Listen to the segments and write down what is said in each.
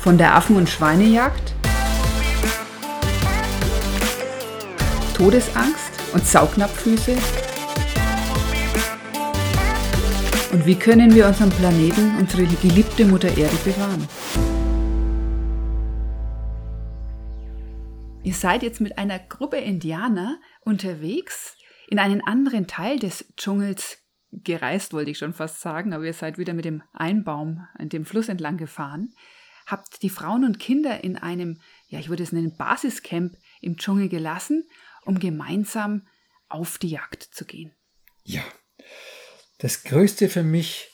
Von der Affen- und Schweinejagd, Todesangst und Saugnapffüße. Und wie können wir unseren Planeten, unsere geliebte Mutter Erde bewahren? Ihr seid jetzt mit einer Gruppe Indianer unterwegs in einen anderen Teil des Dschungels gereist, wollte ich schon fast sagen, aber ihr seid wieder mit dem Einbaum an dem Fluss entlang gefahren, habt die Frauen und Kinder in einem, ja, ich würde es nennen, Basiscamp im Dschungel gelassen, um gemeinsam auf die Jagd zu gehen. Ja, das Größte für mich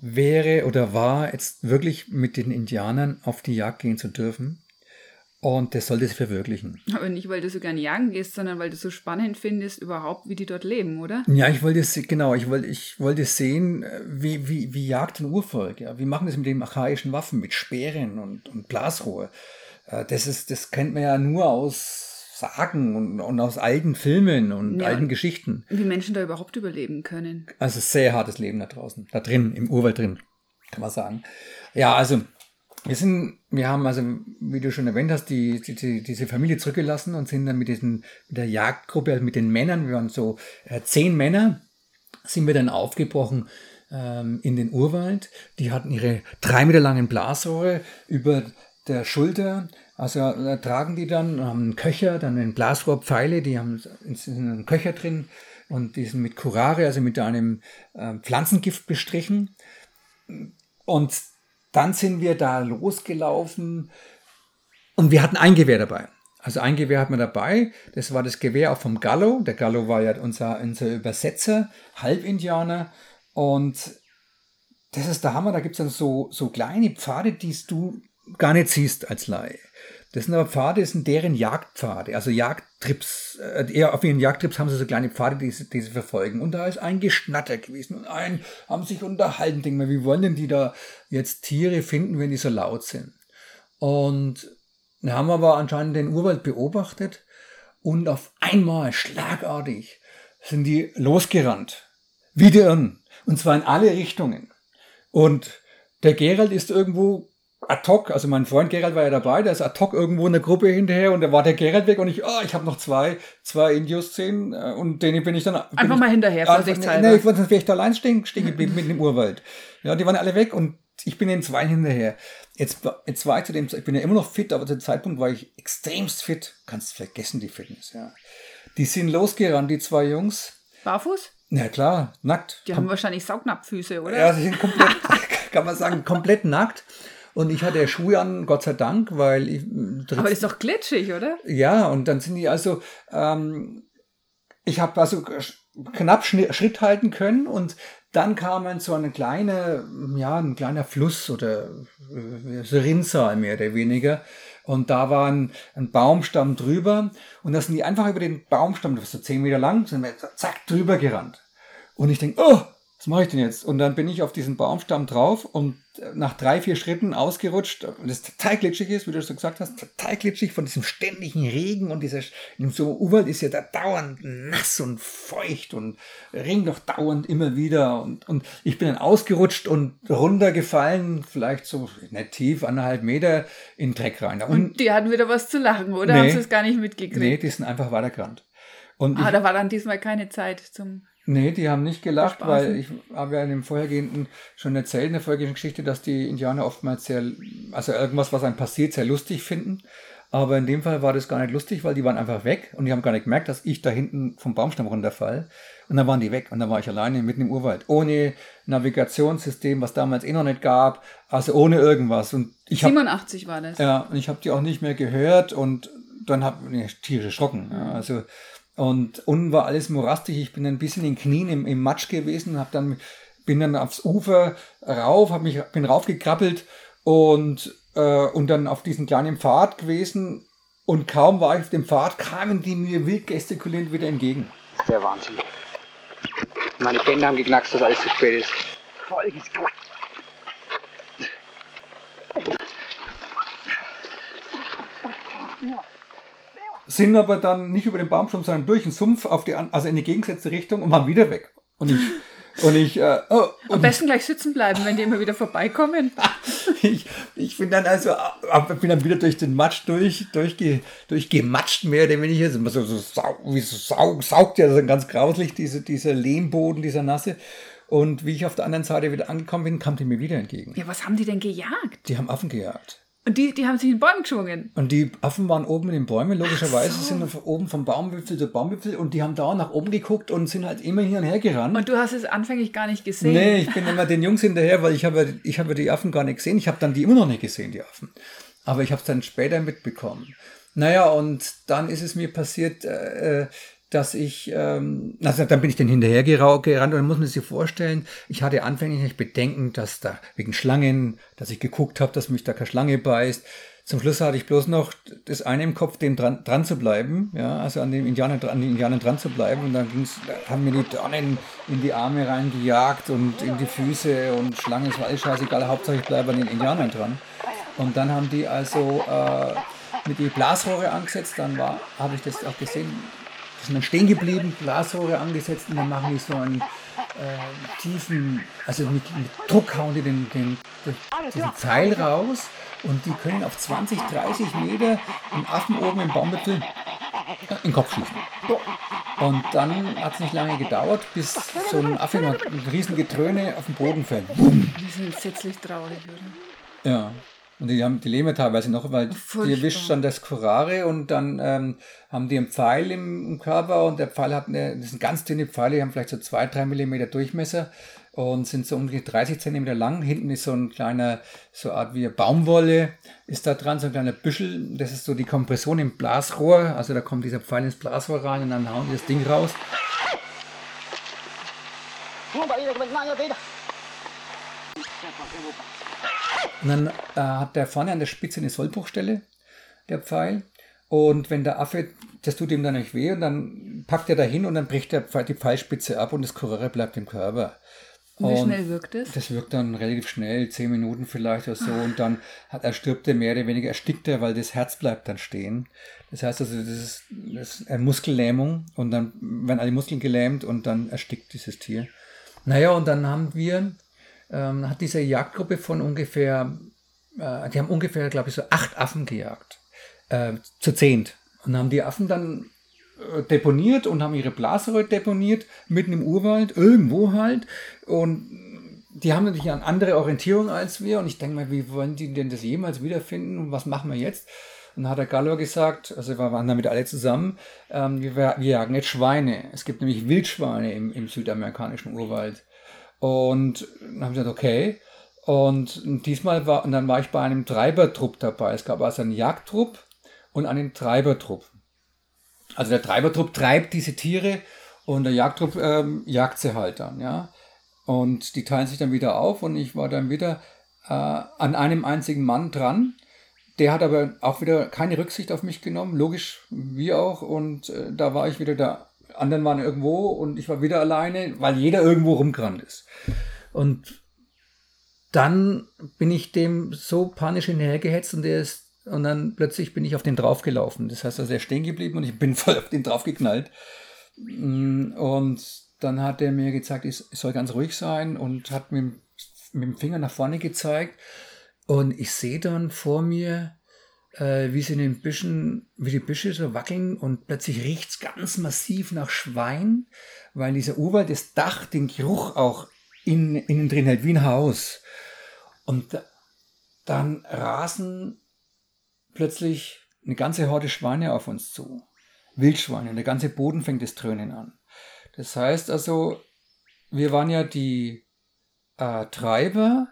wäre oder war jetzt wirklich mit den Indianern auf die Jagd gehen zu dürfen. Und das sollte sich verwirklichen. Aber nicht, weil du so gerne jagen gehst, sondern weil du so spannend findest, überhaupt, wie die dort leben, oder? Ja, ich wollte es, genau, ich wollte, ich wollte sehen, wie, wie, wie jagt ein Urvolk, ja. Wie machen das mit den archaischen Waffen, mit Speeren und, und Blasrohr. Äh, das ist, das kennt man ja nur aus Sagen und, und aus alten Filmen und ja, alten Geschichten. Wie Menschen da überhaupt überleben können. Also sehr hartes Leben da draußen, da drin, im Urwald drin, kann man sagen. Ja, also wir sind, wir haben also, wie du schon erwähnt hast, die, die, diese Familie zurückgelassen und sind dann mit diesen, mit der Jagdgruppe, also mit den Männern, wir waren so äh, zehn Männer, sind wir dann aufgebrochen ähm, in den Urwald. Die hatten ihre drei Meter langen Blasrohre über der Schulter. Also äh, tragen die dann, haben einen Köcher, dann einen Blasrohrpfeile, die haben einen Köcher drin und die sind mit Curare, also mit einem äh, Pflanzengift bestrichen. Und dann sind wir da losgelaufen und wir hatten ein Gewehr dabei. Also ein Gewehr hatten wir dabei. Das war das Gewehr auch vom Gallo. Der Gallo war ja unser, unser Übersetzer, Halbindianer. Und das ist der Hammer. Da gibt es dann so, so kleine Pfade, die du gar nicht siehst als Laie. Das sind aber Pfade, das sind deren Jagdpfade, also Jagdtrips. Äh, eher auf ihren Jagdtrips haben sie so kleine Pfade, die sie, die sie verfolgen. Und da ist ein Geschnatter gewesen und ein haben sich unterhalten. Denken wir, wie wollen denn die da jetzt Tiere finden, wenn die so laut sind? Und dann haben aber anscheinend den Urwald beobachtet und auf einmal, schlagartig, sind die losgerannt. Wie die Irren. Und zwar in alle Richtungen. Und der Gerald ist irgendwo ad hoc, also mein Freund Gerald war ja dabei, der ist ad hoc irgendwo in der Gruppe hinterher und da war der Gerald weg und ich, oh, ich habe noch zwei, zwei Indios-Szenen äh, und denen bin ich dann... Einfach ich, mal hinterher, vorsichtshalber. Nee, ich, sonst wäre ich da allein stehen, stehen geblieben mit dem Urwald. Ja, die waren alle weg und ich bin den zwei hinterher. Jetzt, jetzt war ich zu dem, ich bin ja immer noch fit, aber zu dem Zeitpunkt war ich extremst fit. Kannst vergessen, die Fitness, ja. Die sind losgerannt, die zwei Jungs. Barfuß? Ja klar, nackt. Die Kom haben wahrscheinlich Saugnapffüße, oder? Ja, sie sind komplett, kann man sagen, komplett nackt. Und ich hatte Schuhe an, Gott sei Dank, weil ich. Aber ist doch glitschig, oder? Ja, und dann sind die also. Ähm, ich habe also knapp Schritt halten können und dann kam man so eine kleine, ja, ein kleiner Fluss oder äh, Rinnsal mehr oder weniger. Und da war ein, ein, Baumstamm drüber und da sind die einfach über den Baumstamm, das ist so zehn Meter lang, sind wir zack drüber gerannt. Und ich denke, oh, was mache ich denn jetzt? Und dann bin ich auf diesen Baumstamm drauf und nach drei, vier Schritten ausgerutscht und es total glitschig ist, wie du schon gesagt hast, total glitschig von diesem ständigen Regen und dieser, in so einem Urwald ist ja da dauernd nass und feucht und regnet doch dauernd immer wieder und, und ich bin dann ausgerutscht und runtergefallen, vielleicht so nicht tief, anderthalb Meter in den Dreck rein. Und, und die hatten wieder was zu lachen, oder? Nee, Haben sie es gar nicht mitgekriegt? Nee, die sind einfach weitergerannt. Und ah, ich, da war dann diesmal keine Zeit zum Nee, die haben nicht gelacht, weil ich habe ja in dem vorhergehenden schon erzählt, in der vorhergehenden Geschichte, dass die Indianer oftmals sehr, also irgendwas, was einem passiert, sehr lustig finden. Aber in dem Fall war das gar nicht lustig, weil die waren einfach weg und die haben gar nicht gemerkt, dass ich da hinten vom Baumstamm runterfall. Und dann waren die weg und dann war ich alleine mitten im Urwald. Ohne Navigationssystem, was damals eh noch nicht gab, also ohne irgendwas. Und ich 87 hab, war das. Ja, und ich habe die auch nicht mehr gehört und dann habe ich tierisch erschrocken. Ja, also und unten war alles morastig. Ich bin ein bisschen in den Knien im, im Matsch gewesen, hab dann, bin dann aufs Ufer rauf, hab mich, bin raufgekrabbelt und, äh, und dann auf diesen kleinen Pfad gewesen. Und kaum war ich auf dem Pfad, kamen die mir wild gestikulierend wieder entgegen. Der Wahnsinn. Meine Bände haben geknackst, dass alles zu spät ist. Voll geknackt. Sind aber dann nicht über den Baumstamm, sondern durch den Sumpf auf die, also in die gegensätzliche Richtung und waren wieder weg. Und ich, Und ich, äh, oh, Am und besten gleich sitzen bleiben, wenn die immer wieder vorbeikommen. ich, ich bin dann also, bin dann wieder durch den Matsch durch, durchge, durchgematscht, mehr oder weniger. Also So, so, sau, wie so saug, saugt ja so ganz grauslich, diese, dieser Lehmboden, dieser Nasse. Und wie ich auf der anderen Seite wieder angekommen bin, kam die mir wieder entgegen. Ja, was haben die denn gejagt? Die haben Affen gejagt. Und die, die haben sich in den Bäumen geschwungen. Und die Affen waren oben in den Bäumen, logischerweise so. sind oben vom Baumwipfel zu Baumwipfel und die haben da nach oben geguckt und sind halt immer hier und her gerannt. Und du hast es anfänglich gar nicht gesehen. Nee, ich bin immer den Jungs hinterher, weil ich habe, ich habe die Affen gar nicht gesehen. Ich habe dann die immer noch nicht gesehen, die Affen. Aber ich habe es dann später mitbekommen. Naja, und dann ist es mir passiert, äh, dass ich, ähm, also dann bin ich dann hinterher gerannt und dann muss man sich vorstellen, ich hatte anfänglich nicht Bedenken, dass da wegen Schlangen, dass ich geguckt habe, dass mich da keine Schlange beißt. Zum Schluss hatte ich bloß noch das eine im Kopf, dem dran, dran zu bleiben, ja, also an den Indianern, an den Indianern dran zu bleiben. Und dann ging's, haben mir die Dornen in die Arme reingejagt und in die Füße und Schlangen, es war alles scheißegal, Hauptsache ich bleibe an den Indianern dran. Und dann haben die also äh, mit die Blasrohre angesetzt, dann war, habe ich das auch gesehen, sind dann stehen geblieben, Blasrohre angesetzt und dann machen die so einen äh, tiefen, also mit, mit Druck hauen die den, den, den, diesen Pfeil raus und die können auf 20, 30 Meter einen Affen oben im Baumwipfel in den Kopf schießen. Und dann hat es nicht lange gedauert, bis so ein Affe mit riesen Getröne auf den Boden fällt. Die sind entsetzlich traurig, oder? Ja. Und die, haben, die leben ja teilweise noch, weil die Furchtbar. erwischt dann das Curare und dann ähm, haben die einen Pfeil im, im Körper und der Pfeil hat eine, das sind ganz dünne Pfeile, die haben vielleicht so zwei, drei Millimeter Durchmesser und sind so ungefähr 30 Zentimeter lang. Hinten ist so ein kleiner, so eine Art wie Baumwolle ist da dran, so ein kleiner Büschel. Das ist so die Kompression im Blasrohr. Also da kommt dieser Pfeil ins Blasrohr rein und dann hauen die das Ding raus. Und dann äh, hat der vorne an der Spitze eine Sollbruchstelle, der Pfeil. Und wenn der Affe, das tut ihm dann nicht weh, und dann packt er da hin und dann bricht der Pfeil, die Pfeilspitze ab und das Kurare bleibt im Körper. Und wie schnell wirkt es? Das wirkt dann relativ schnell, zehn Minuten vielleicht oder so, und dann hat, er stirbt er mehr oder weniger, erstickt er, weil das Herz bleibt dann stehen. Das heißt also, das ist, das ist eine Muskellähmung und dann werden alle Muskeln gelähmt und dann erstickt dieses Tier. Naja, und dann haben wir, ähm, hat diese Jagdgruppe von ungefähr, äh, die haben ungefähr, glaube ich, so acht Affen gejagt. Äh, zu zehnt. Und haben die Affen dann äh, deponiert und haben ihre Blasrohre deponiert, mitten im Urwald, irgendwo halt. Und die haben natürlich eine andere Orientierung als wir. Und ich denke mal, wie wollen die denn das jemals wiederfinden? Und was machen wir jetzt? Und dann hat der Gallo gesagt, also wir waren damit alle zusammen, ähm, wir, wir jagen jetzt Schweine. Es gibt nämlich Wildschweine im, im südamerikanischen Urwald. Und dann haben sie gesagt, okay. Und diesmal war, und dann war ich bei einem Treibertrupp dabei. Es gab also einen Jagdtrupp und einen Treibertrupp. Also der Treibertrupp treibt diese Tiere und der Jagdtrupp ähm, jagt sie halt dann, ja. Und die teilen sich dann wieder auf und ich war dann wieder äh, an einem einzigen Mann dran. Der hat aber auch wieder keine Rücksicht auf mich genommen, logisch, wie auch. Und äh, da war ich wieder da. Anderen waren irgendwo und ich war wieder alleine, weil jeder irgendwo rumgerannt ist. Und dann bin ich dem so panisch hinterhergehetzt und der ist, und dann plötzlich bin ich auf den draufgelaufen. Das heißt, er ist stehen geblieben und ich bin voll auf den draufgeknallt. Mm, Und dann hat er mir gezeigt, ich soll ganz ruhig sein und hat mit, mit dem Finger nach vorne gezeigt. Und ich sehe dann vor mir, äh, wie sie in den Büschen, wie die Büsche so wackeln und plötzlich riecht es ganz massiv nach Schwein, weil dieser Urwald das Dach den Geruch auch in, innen drin hält, wie ein Haus. Und da- dann rasen plötzlich eine ganze Horde Schweine auf uns zu. Wildschweine. Und der ganze Boden fängt das Dröhnen an. Das heißt also, wir waren ja die äh, Treiber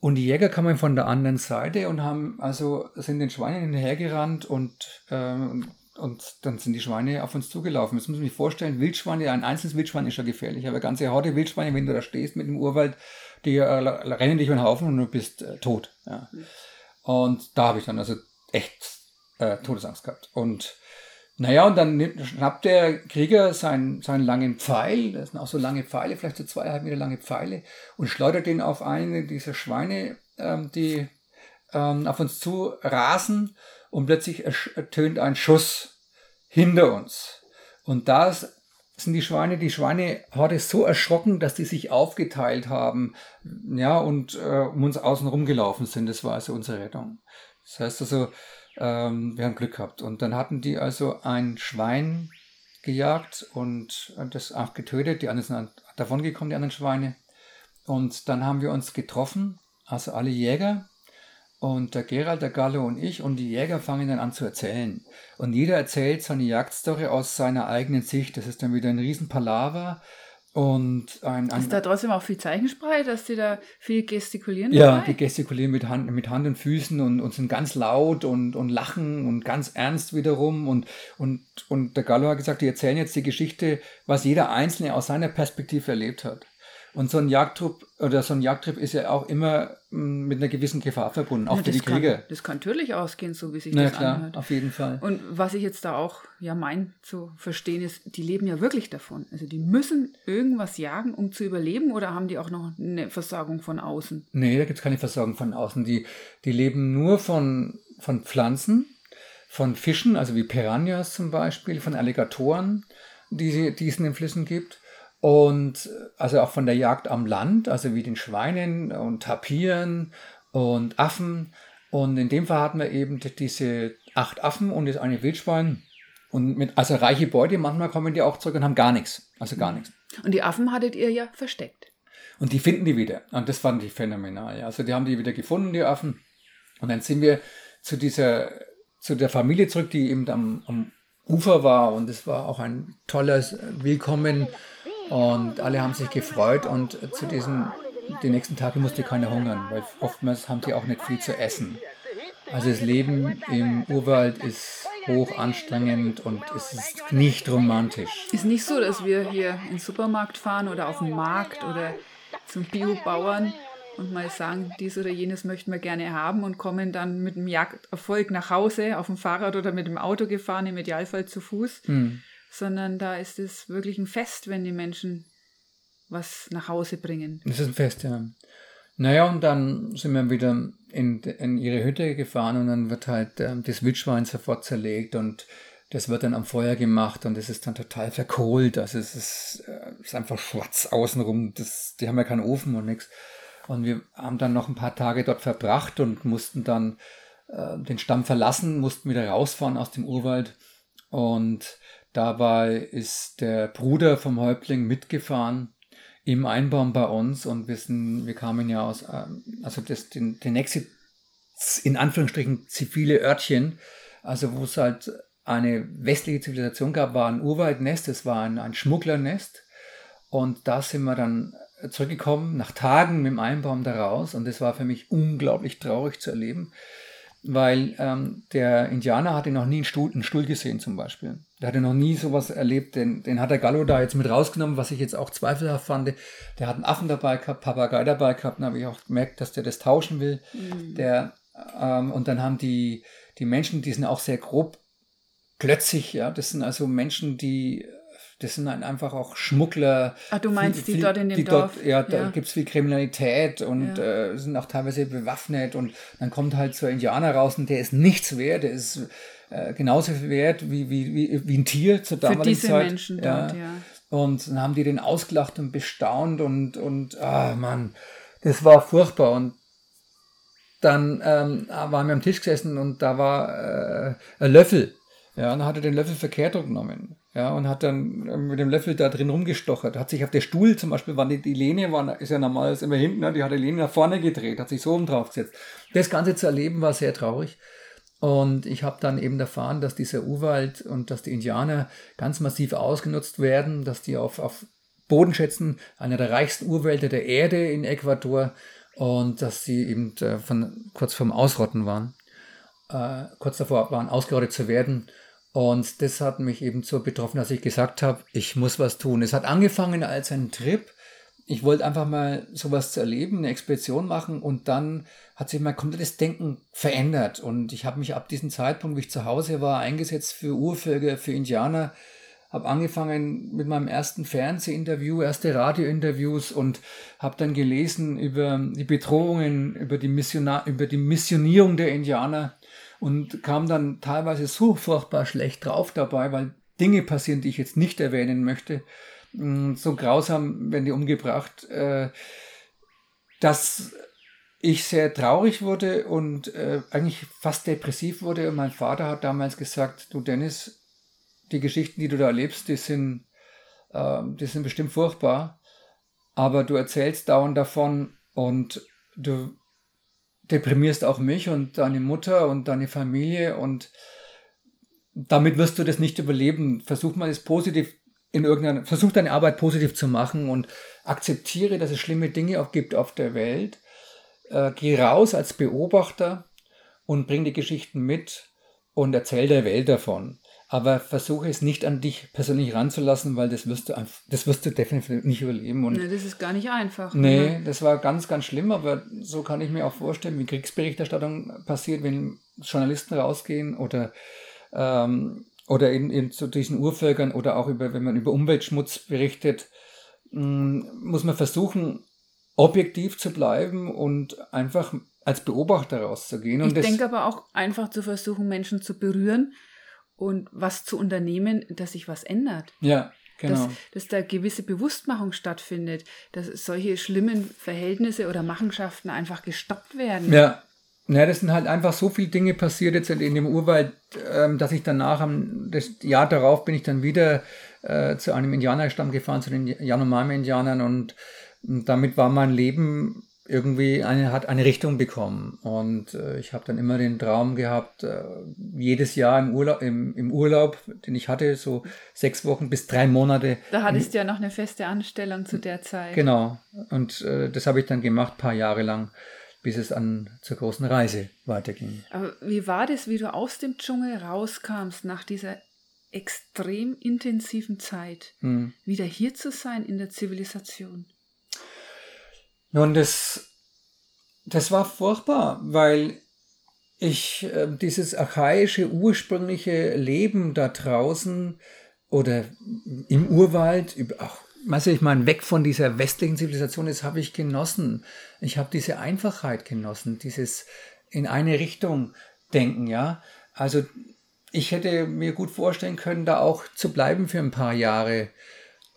und die Jäger kamen von der anderen Seite und haben also sind den Schweinen hinterhergerannt und, ähm, und dann sind die Schweine auf uns zugelaufen. Jetzt muss man sich vorstellen, Wildschweine, ein einzelnes Wildschwein ist schon gefährlich, aber eine ganze Horde Wildschweine, wenn du da stehst mit dem Urwald, die äh, rennen dich über den Haufen und du bist äh, tot. Ja. Und da habe ich dann also echt äh, Todesangst gehabt. Und naja, und dann nimmt, schnappt der Krieger seinen, seinen langen Pfeil, das sind auch so lange Pfeile, vielleicht so zweieinhalb Meter lange Pfeile, und schleudert den auf eine dieser Schweine, ähm, die ähm, auf uns zu rasen, und plötzlich ertönt ein Schuss hinter uns. Und da sind die Schweine, die Schweinehorde so erschrocken, dass die sich aufgeteilt haben, ja, und äh, um uns außen rumgelaufen sind. Das war also unsere Rettung. Das heißt also, ähm, wir haben Glück gehabt. Und dann hatten die also ein Schwein gejagt und das auch getötet. Die anderen sind davon gekommen, die anderen Schweine. Und dann haben wir uns getroffen, also alle Jäger, und der Gerald, der Gallo und ich und die Jäger fangen dann an zu erzählen. Und jeder erzählt seine Jagdstory aus seiner eigenen Sicht. Das ist dann wieder ein Riesenpalaver. Und ein, ein ist da trotzdem auch viel Zeichensprache, dass die da viel gestikulieren? Ja, dabei? die gestikulieren mit Hand, mit Hand und Füßen und, und sind ganz laut und, und lachen und ganz ernst wiederum. Und, und, und der Gallo hat gesagt, die erzählen jetzt die Geschichte, was jeder Einzelne aus seiner Perspektive erlebt hat. Und so ein Jagdtrupp oder so ein Jagdtrip ist ja auch immer mm, mit einer gewissen Gefahr verbunden, auch Ja, für die kann, Krieger. Das kann natürlich ausgehen, so wie sich Na das klar, anhört. auf jeden Fall. Und was ich jetzt da auch ja mein zu verstehen ist, die leben ja wirklich davon. Also die müssen irgendwas jagen, um zu überleben, oder haben die auch noch eine Versorgung von außen? Nee, da gibt es keine Versorgung von außen. Die, die leben nur von, von Pflanzen, von Fischen, also wie Piranhas zum Beispiel, von Alligatoren, die, sie- die es in den Flüssen gibt. Und also auch von der Jagd am Land, also wie den Schweinen und Tapiren und Affen. Und in dem Fall hatten wir eben diese acht Affen und das eine Wildschwein. Und mit, also reiche Beute, manchmal kommen die auch zurück und haben gar nichts. Also gar nichts. Und die Affen hattet ihr ja versteckt. Und die finden die wieder. Und das fand ich phänomenal. Also die haben die wieder gefunden, die Affen. Und dann sind wir zu dieser, zu der Familie zurück, die eben am, am Ufer war. Und es war auch ein tolles Willkommen. Und alle haben sich gefreut. Und zu diesen, die nächsten Tage musste keiner hungern, weil oftmals haben sie auch nicht viel zu essen. Also das Leben im Urwald ist hoch anstrengend und es ist nicht romantisch. Ist nicht so, dass wir hier in den Supermarkt fahren oder auf den Markt oder zum Biobauern und mal sagen, dies oder jenes möchten wir gerne haben und kommen dann mit dem Jagderfolg nach Hause auf dem Fahrrad oder mit dem Auto gefahren, im Idealfall zu Fuß. Hm. Sondern da ist es wirklich ein Fest, wenn die Menschen was nach Hause bringen. Das ist ein Fest, ja. Naja, und dann sind wir wieder in, in ihre Hütte gefahren und dann wird halt ähm, das Wildschwein sofort zerlegt und das wird dann am Feuer gemacht und es ist dann total verkohlt. Also es ist, äh, ist einfach schwarz außenrum. Das, die haben ja keinen Ofen und nichts. Und wir haben dann noch ein paar Tage dort verbracht und mussten dann äh, den Stamm verlassen, mussten wieder rausfahren aus dem Urwald. Und dabei ist der Bruder vom Häuptling mitgefahren im Einbaum bei uns und wir sind, wir kamen ja aus, ähm, also das, den, der nächste, in Anführungsstrichen, zivile Örtchen, also wo es halt eine westliche Zivilisation gab, war ein Urwaldnest, es war ein, ein Schmugglernest. Und da sind wir dann zurückgekommen, nach Tagen mit dem Einbaum da raus. Und das war für mich unglaublich traurig zu erleben, weil ähm, der Indianer hatte noch nie einen Stuhl, einen Stuhl gesehen zum Beispiel. Der hatte noch nie sowas erlebt, den, den hat der Gallo da jetzt mit rausgenommen, was ich jetzt auch zweifelhaft fand. Der hat einen Affen dabei gehabt, Papagei dabei gehabt, dann habe ich auch gemerkt, dass der das tauschen will. Der, ähm, und dann haben die, die Menschen, die sind auch sehr grob, plötzlich, ja, das sind also Menschen, die das sind halt einfach auch Schmuggler. Ach, du meinst die dort in dem Dorf? Dort, ja, da Ja. gibt es viel Kriminalität und Ja. äh, sind auch teilweise bewaffnet und dann kommt halt so ein Indianer raus und der ist nichts wert, der ist äh, genauso viel wert wie, wie, wie, wie ein Tier zur Für damaligen diese Zeit. Menschen dort, ja. Und dann haben die den ausgelacht und bestaunt und, und ah Mann, das war furchtbar. Und dann ähm, waren wir am Tisch gesessen und da war äh, ein Löffel. Ja, und dann hat er den Löffel verkehrt genommen. Ja, und hat dann äh, mit dem Löffel da drin rumgestochert. Hat sich auf der Stuhl zum Beispiel, war die, die Lehne, war, ist ja normal ist immer hinten, ne? die hat die Lehne nach vorne gedreht, hat sich so oben drauf gesetzt. Das Ganze zu erleben war sehr traurig. Und ich habe dann eben erfahren, dass dieser Urwald und dass die Indianer ganz massiv ausgenutzt werden, dass die auf, auf Bodenschätzen einer der reichsten Urwälder der Erde in Ecuador und dass sie eben äh, von, kurz vorm Ausrotten waren, äh, kurz davor waren, ausgerottet zu werden. Und das hat mich eben so betroffen, dass ich gesagt habe, ich muss was tun. Es hat angefangen als ein Trip. Ich wollte einfach mal sowas zu erleben, eine Expedition machen und dann hat sich mein komplettes Denken verändert. Und ich habe mich ab diesem Zeitpunkt, wie ich zu Hause war, eingesetzt für Urvölker, für Indianer, habe angefangen mit meinem ersten Fernsehinterview, erste Radiointerviews und habe dann gelesen über die Bedrohungen, über die, Missiona über die Missionierung der Indianer und kam dann teilweise so furchtbar schlecht drauf dabei, weil Dinge passieren, die ich jetzt nicht erwähnen möchte. Mm, so grausam werden die umgebracht, äh, dass ich sehr traurig wurde und äh, eigentlich fast depressiv wurde. Und mein Vater hat damals gesagt, du Dennis, die Geschichten, die du da erlebst, die sind, äh, die sind bestimmt furchtbar, aber du erzählst dauernd davon und du deprimierst auch mich und deine Mutter und deine Familie und damit wirst du das nicht überleben. Versuch mal es positiv in irgendeiner, versuch deine Arbeit positiv zu machen und akzeptiere, dass es schlimme Dinge auch gibt auf der Welt. Äh, geh raus als Beobachter und bring die Geschichten mit und erzähl der Welt davon. Aber versuche es nicht an dich persönlich ranzulassen, weil das wirst du das wirst du definitiv nicht überleben. Und nee, das ist gar nicht einfach. Nee, ne? das war ganz, ganz schlimm, aber so kann ich mir auch vorstellen, wie Kriegsberichterstattung passiert, wenn Journalisten rausgehen oder ähm, oder in, in zu diesen Urvölkern oder auch über, wenn man über Umweltschmutz berichtet, mh, mm, muss man versuchen, objektiv zu bleiben und einfach als Beobachter rauszugehen. Und ich denke aber auch einfach zu versuchen, Menschen zu berühren und was zu unternehmen, dass sich was ändert. Ja, genau. Dass, dass da gewisse Bewusstmachung stattfindet, dass solche schlimmen Verhältnisse oder Machenschaften einfach gestoppt werden. Ja, ja, das sind halt einfach so viele Dinge passiert jetzt in dem Urwald, ähm, dass ich danach, am, das Jahr darauf bin ich dann wieder äh, zu einem Indianerstamm gefahren, zu den Yanomami-Indianern und, und, damit war mein Leben irgendwie eine, hat eine Richtung bekommen. Und äh, ich habe dann immer den Traum gehabt, äh, jedes Jahr im Urlaub, im, im Urlaub, den ich hatte, so sechs Wochen bis drei Monate. Da hattest du ja noch eine feste Anstellung zu der Zeit. Genau. Und äh, das habe ich dann gemacht, paar Jahre lang bis es an zur großen Reise weiterging. Aber wie war das, wie du aus dem Dschungel rauskamst nach dieser extrem intensiven Zeit, hm. wieder hier zu sein in der Zivilisation? Nun, das, das war furchtbar, weil ich äh, dieses archaische, ursprüngliche Leben da draußen oder im Urwald, auch weißt du, ich meine, weg von dieser westlichen Zivilisation, das habe ich genossen. Ich habe diese Einfachheit genossen, dieses in eine Richtung denken, ja. Also ich hätte mir gut vorstellen können, da auch zu bleiben für ein paar Jahre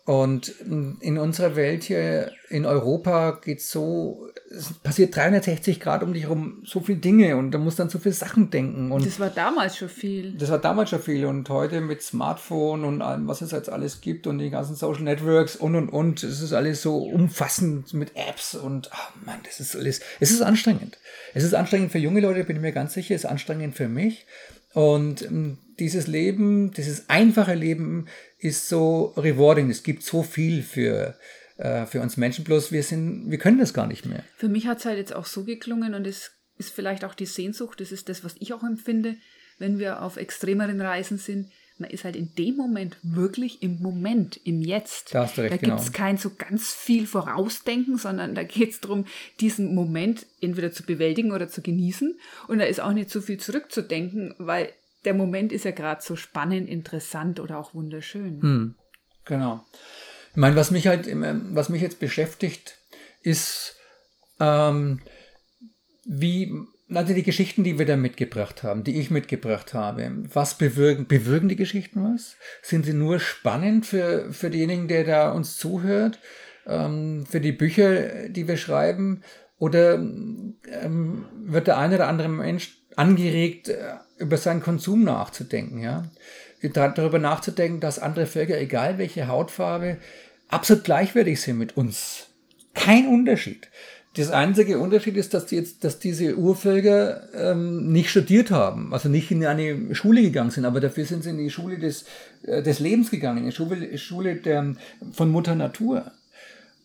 und in unserer Welt hier in Europa geht so, es passiert 360 Grad um dich herum so viele Dinge und da muss dann so viele Sachen denken. Und das war damals schon viel. Das war damals schon viel und heute mit Smartphone und allem, was es jetzt alles gibt und die ganzen Social Networks und und und, es ist alles so umfassend mit Apps und ach Mann, das ist alles, es ist anstrengend. Es ist anstrengend für junge Leute, bin ich mir ganz sicher, es ist anstrengend für mich. Und ähm, dieses Leben, dieses einfache Leben ist so rewarding. Es gibt so viel für, äh, für uns Menschen, bloß wir sind, wir können das gar nicht mehr. Für mich hat es halt jetzt auch so geklungen und es ist vielleicht auch die Sehnsucht, das ist das, was ich auch empfinde, wenn wir auf extremeren Reisen sind. Man ist halt in dem Moment wirklich im Moment, im Jetzt. Da, hast du recht, da gibt es genau. kein so ganz viel Vorausdenken, sondern da geht es darum, diesen Moment entweder zu bewältigen oder zu genießen. Und da ist auch nicht so viel zurückzudenken, weil der Moment ist ja gerade so spannend, interessant oder auch wunderschön. Hm, genau. Ich meine, was mich halt, was mich jetzt beschäftigt, ist, ähm, wie, also die Geschichten, die wir da mitgebracht haben, die ich mitgebracht habe, was bewirken, bewirken die Geschichten was? Sind sie nur spannend für, für denjenigen, der da uns zuhört, ähm, für die Bücher, die wir schreiben? Oder ähm, wird der eine oder andere Mensch angeregt, äh, über seinen Konsum nachzudenken, ja. Darüber nachzudenken, dass andere Völker, egal welche Hautfarbe, absolut gleichwertig sind mit uns. Kein Unterschied. Das einzige Unterschied ist, dass, die jetzt, dass diese Urvölker ähm, nicht studiert haben, also nicht in eine Schule gegangen sind, aber dafür sind sie in die Schule des, äh, des Lebens gegangen, in die Schule, Schule der, von Mutter Natur.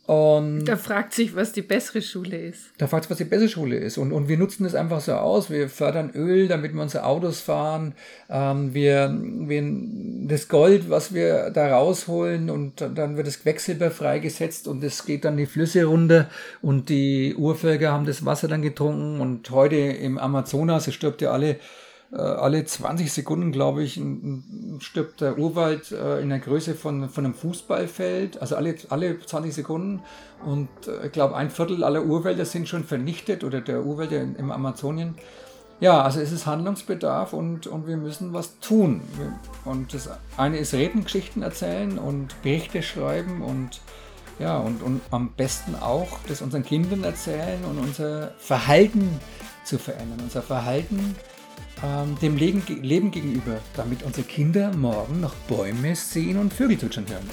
Und da fragt sich, was die bessere Schule ist. Da fragt sich, was die bessere Schule ist. Und, und wir nutzen das einfach so aus. Wir fördern Öl, damit wir unsere Autos fahren. Ähm, wir, wir das Gold, was wir da rausholen, und dann wird das Quecksilber freigesetzt und es geht dann die Flüsse runter und die Urvölker haben das Wasser dann getrunken. Und heute im Amazonas, es stirbt ja alle alle 20 Sekunden, glaube ich, stirbt der Urwald äh, in der Größe von, von einem Fußballfeld, also alle, alle 20 Sekunden. Und äh, ich glaube, ein Viertel aller Urwälder sind schon vernichtet oder der Urwälder im Amazonien. ja, also es ist Handlungsbedarf und, und wir müssen was tun. Und das eine ist Reden, Geschichten erzählen und Berichte schreiben und ja, und, und am besten auch das unseren Kindern erzählen und unser Verhalten zu verändern, unser Verhalten ähm, dem Leben, Leben gegenüber, damit unsere Kinder morgen noch Bäume sehen und Vögel zwitschern hören.